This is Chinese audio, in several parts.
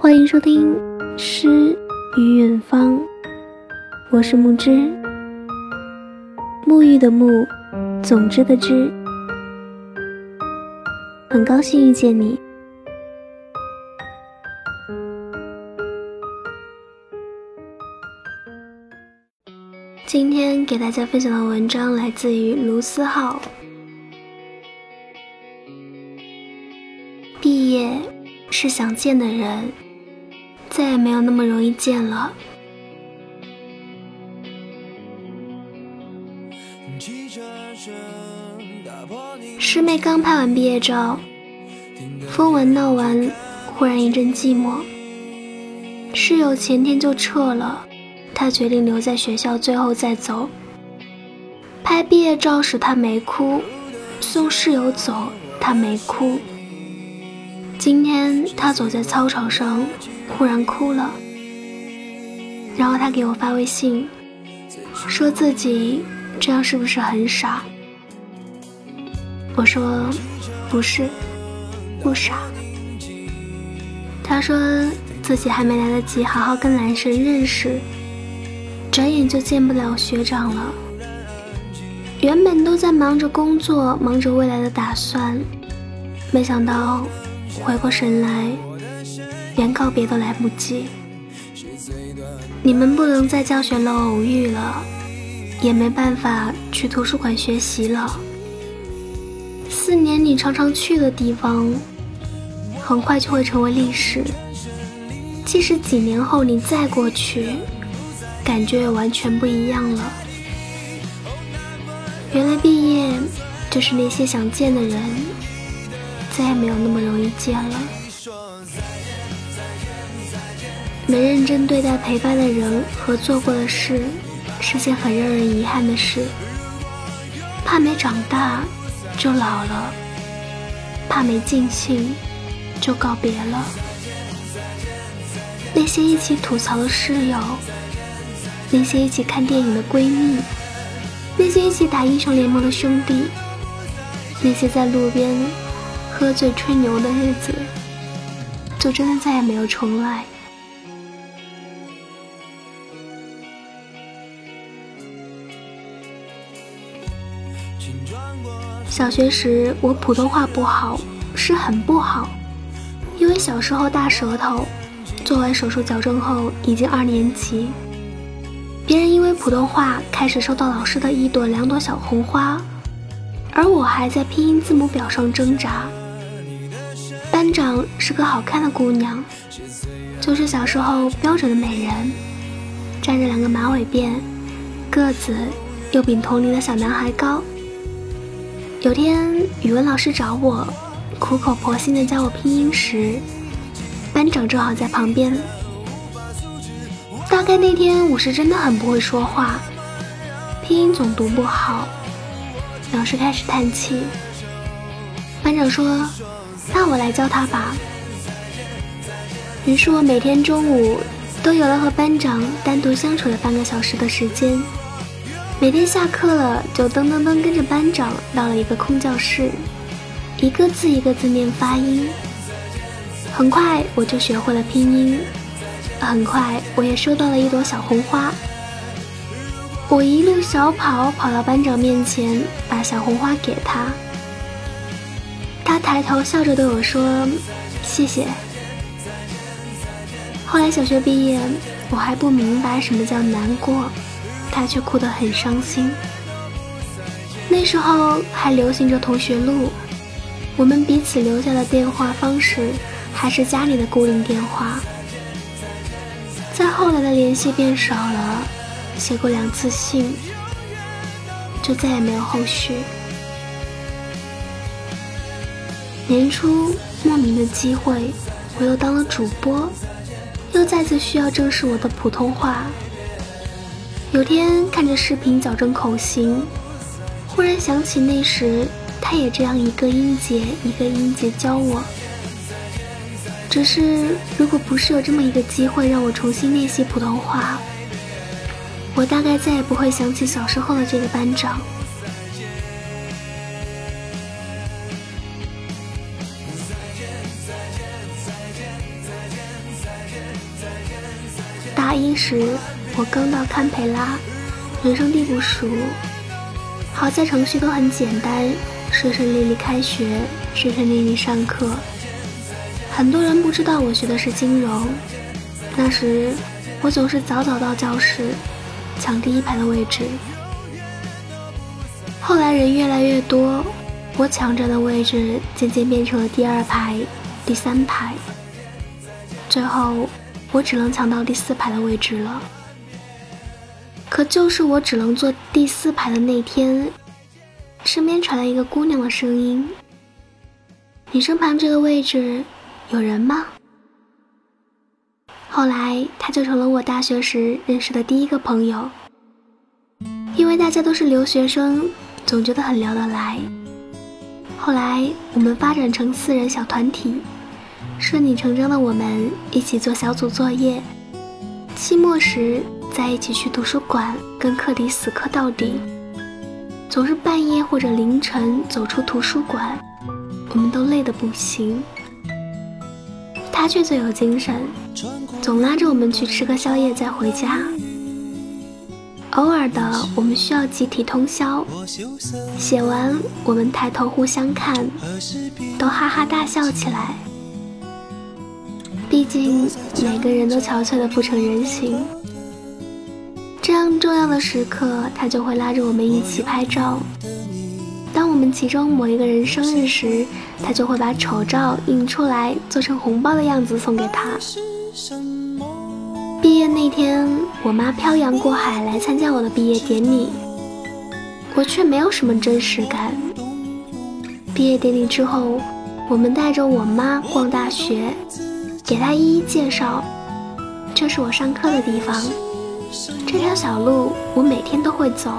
欢迎收听《诗与远方》，我是木之，沐浴的沐，总之的之，很高兴遇见你。今天给大家分享的文章来自于卢思浩。毕业是想见的人。再也没有那么容易见了。师妹刚拍完毕业照，疯完闹完，忽然一阵寂寞。室友前天就撤了，他决定留在学校，最后再走。拍毕业照时他没哭，送室友走他没哭。今天他走在操场上。忽然哭了，然后他给我发微信，说自己这样是不是很傻？我说不是，不傻。他说自己还没来得及好好跟男神认识，转眼就见不了学长了。原本都在忙着工作，忙着未来的打算，没想到回过神来。连告别都来不及，你们不能在教学楼偶遇了，也没办法去图书馆学习了。四年你常常去的地方，很快就会成为历史。即使几年后你再过去，感觉也完全不一样了。原来毕业，就是那些想见的人，再也没有那么容易见了。没认真对待陪伴的人和做过的事，是件很让人遗憾的事。怕没长大就老了，怕没尽兴就告别了。那些一起吐槽的室友，那些一起看电影的闺蜜，那些一起打英雄联盟的兄弟，那些在路边喝醉吹牛的日子，就真的再也没有重来。小学时，我普通话不好，是很不好，因为小时候大舌头。做完手术矫正后，已经二年级。别人因为普通话开始收到老师的一朵两朵小红花，而我还在拼音字母表上挣扎。班长是个好看的姑娘，就是小时候标准的美人，扎着两个马尾辫，个子又比同龄的小男孩高。有天语文老师找我，苦口婆心的教我拼音时，班长正好在旁边。大概那天我是真的很不会说话，拼音总读不好。老师开始叹气。班长说：“那我来教他吧。”于是我每天中午都有了和班长单独相处的半个小时的时间。每天下课了，就噔噔噔跟着班长到了一个空教室，一个字一个字念发音。很快我就学会了拼音，很快我也收到了一朵小红花。我一路小跑跑到班长面前，把小红花给他。他抬头笑着对我说：“谢谢。”后来小学毕业，我还不明白什么叫难过。他却哭得很伤心。那时候还流行着同学录，我们彼此留下的电话方式还是家里的固定电话。在后来的联系变少了，写过两次信，就再也没有后续。年初莫名的机会，我又当了主播，又再次需要正视我的普通话。有天看着视频矫正口型，忽然想起那时他也这样一个音节一个音节教我。只是如果不是有这么一个机会让我重新练习普通话，我大概再也不会想起小时候的这个班长。一时，我刚到堪培拉，人生地不熟，好在程序都很简单，顺顺利利开学，顺顺利利上课。很多人不知道我学的是金融，那时我总是早早到教室，抢第一排的位置。后来人越来越多，我抢着的位置渐渐变成了第二排、第三排，最后。我只能抢到第四排的位置了。可就是我只能坐第四排的那天，身边传来一个姑娘的声音：“你身旁这个位置有人吗？”后来，她就成了我大学时认识的第一个朋友。因为大家都是留学生，总觉得很聊得来。后来，我们发展成四人小团体。顺理成章的，我们一起做小组作业，期末时在一起去图书馆跟课题死磕到底，总是半夜或者凌晨走出图书馆，我们都累得不行。他却最有精神，总拉着我们去吃个宵夜再回家。偶尔的，我们需要集体通宵，写完我们抬头互相看，都哈哈大笑起来。毕竟每个人都憔悴的不成人形，这样重要的时刻，他就会拉着我们一起拍照。当我们其中某一个人生日时，他就会把丑照印出来，做成红包的样子送给他。毕业那天，我妈漂洋过海来参加我的毕业典礼，我却没有什么真实感。毕业典礼之后，我们带着我妈逛大学。给他一一介绍，这是我上课的地方。这条小路我每天都会走。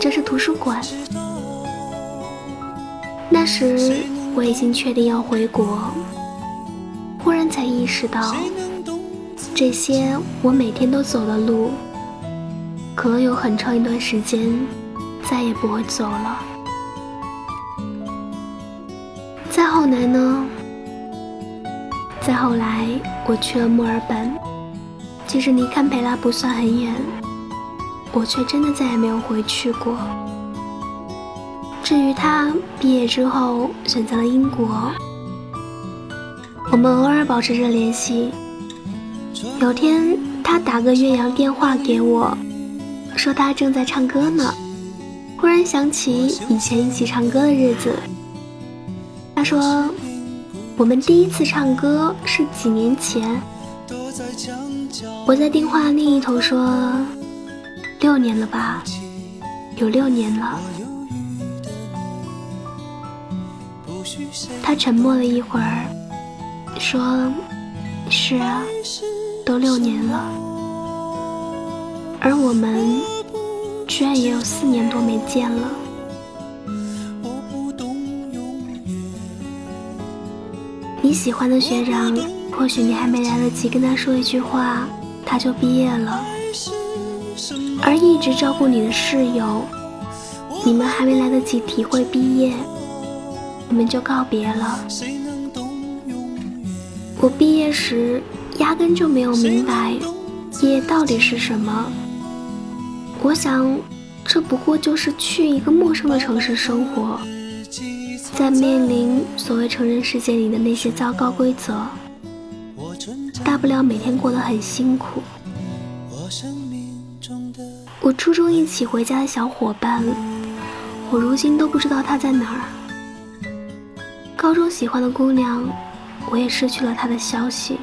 这是图书馆。那时我已经确定要回国，忽然才意识到，这些我每天都走的路，可能有很长一段时间再也不会走了。再后来呢？再后来，我去了墨尔本，其实离堪培拉不算很远，我却真的再也没有回去过。至于他毕业之后选择了英国，我们偶尔保持着联系。有天他打个岳阳电话给我，说他正在唱歌呢，忽然想起以前一起唱歌的日子，他说。我们第一次唱歌是几年前，我在电话另一头说，六年了吧，有六年了。他沉默了一会儿，说：“是啊，都六年了。”而我们居然也有四年多没见了。你喜欢的学长，或许你还没来得及跟他说一句话，他就毕业了；而一直照顾你的室友，你们还没来得及体会毕业，你们就告别了。我毕业时压根就没有明白，毕业到底是什么。我想，这不过就是去一个陌生的城市生活。在面临所谓成人世界里的那些糟糕规则，大不了每天过得很辛苦。我初中一起回家的小伙伴，我如今都不知道他在哪儿。高中喜欢的姑娘，我也失去了她的消息。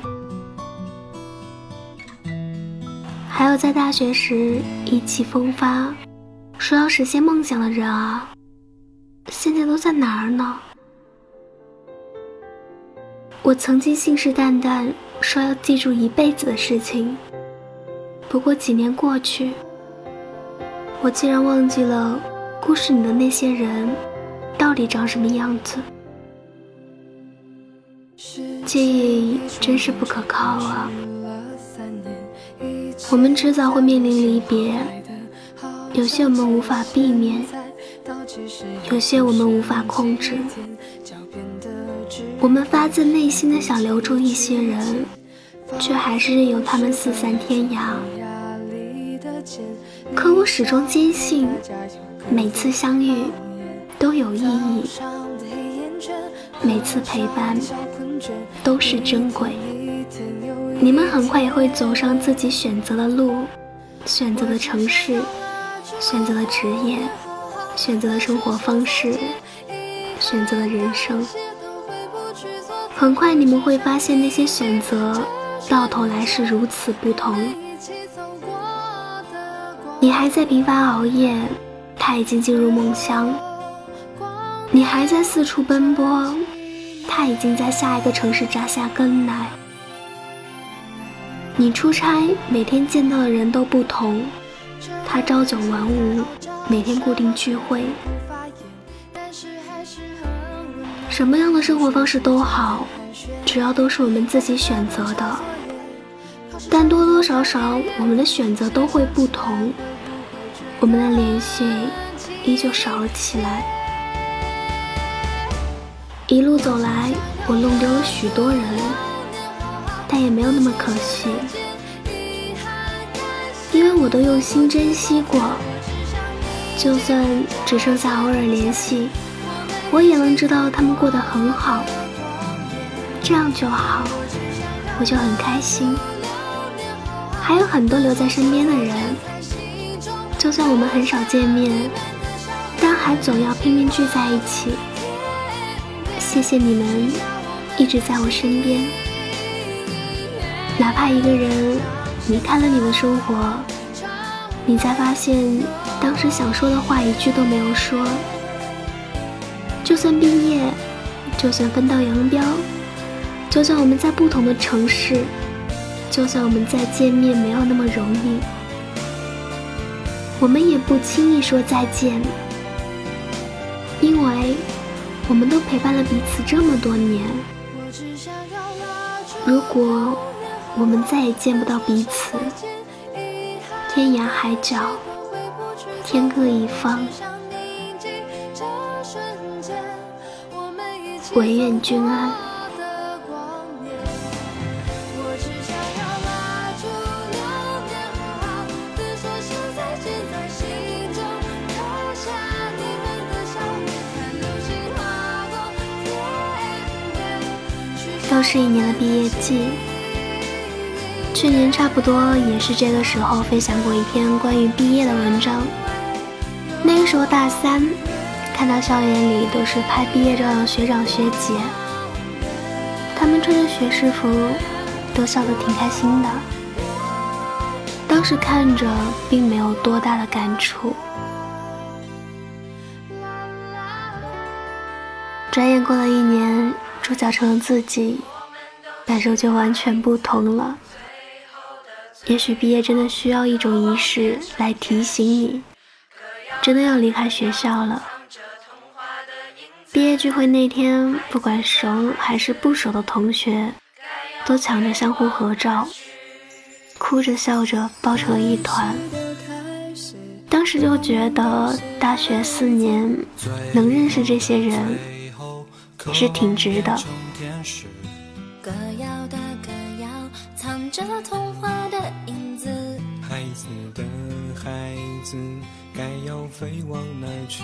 还有在大学时意气风发，说要实现梦想的人啊。现在都在哪儿呢？我曾经信誓旦旦说要记住一辈子的事情，不过几年过去，我竟然忘记了故事里的那些人到底长什么样子。记忆真是不可靠啊！我们迟早会面临离别，有些我们无法避免。有些我们无法控制，我们发自内心的想留住一些人，却还是任由他们四散天涯。可我始终坚信，每次相遇都有意义，每次陪伴都是珍贵。你们很快也会走上自己选择的路，选择的城市，选择的职业，选择了生活方式，选择了人生。很快你们会发现，那些选择到头来是如此不同。你还在频繁熬夜，他已经进入梦乡；你还在四处奔波，他已经在下一个城市扎下根来。你出差，每天见到的人都不同；他朝九晚五，每天固定聚会。什么样的生活方式都好，只要都是我们自己选择的。但多多少少，我们的选择都会不同，我们的联系依旧少了起来。一路走来，我弄丢了许多人，但也没有那么可惜，因为我都用心珍惜过。就算只剩下偶尔联系。我也能知道他们过得很好，这样就好，我就很开心。还有很多留在身边的人，就算我们很少见面，但还总要拼命聚在一起。谢谢你们一直在我身边，哪怕一个人离开了你的生活，你才发现当时想说的话一句都没有说。就算毕业，就算分道扬镳，就算我们在不同的城市，就算我们再见面没有那么容易，我们也不轻易说再见，因为我们都陪伴了彼此这么多年。如果我们再也见不到彼此，天涯海角，天各一方。唯愿君安。又是一年的毕业季，去年差不多也是这个时候分享过一篇关于毕业的文章。那个时候大三。看到校园里都是拍毕业照的学长学姐，他们穿着学士服，都笑得挺开心的。当时看着并没有多大的感触，转眼过了一年，主角成了自己，感受就完全不同了。也许毕业真的需要一种仪式来提醒你，真的要离开学校了。毕业聚会那天，不管熟还是不熟的同学，都抢着相互合照，哭着笑着抱成了一团。当时就觉得大学四年能认识这些人，是挺值的。歌谣的歌谣，藏着童话的影子。孩子的孩子，该要飞往哪儿去？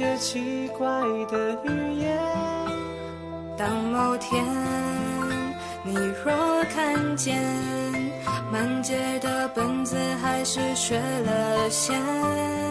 些奇怪的语言。当某天你若看见满街的本子，还是缺了线。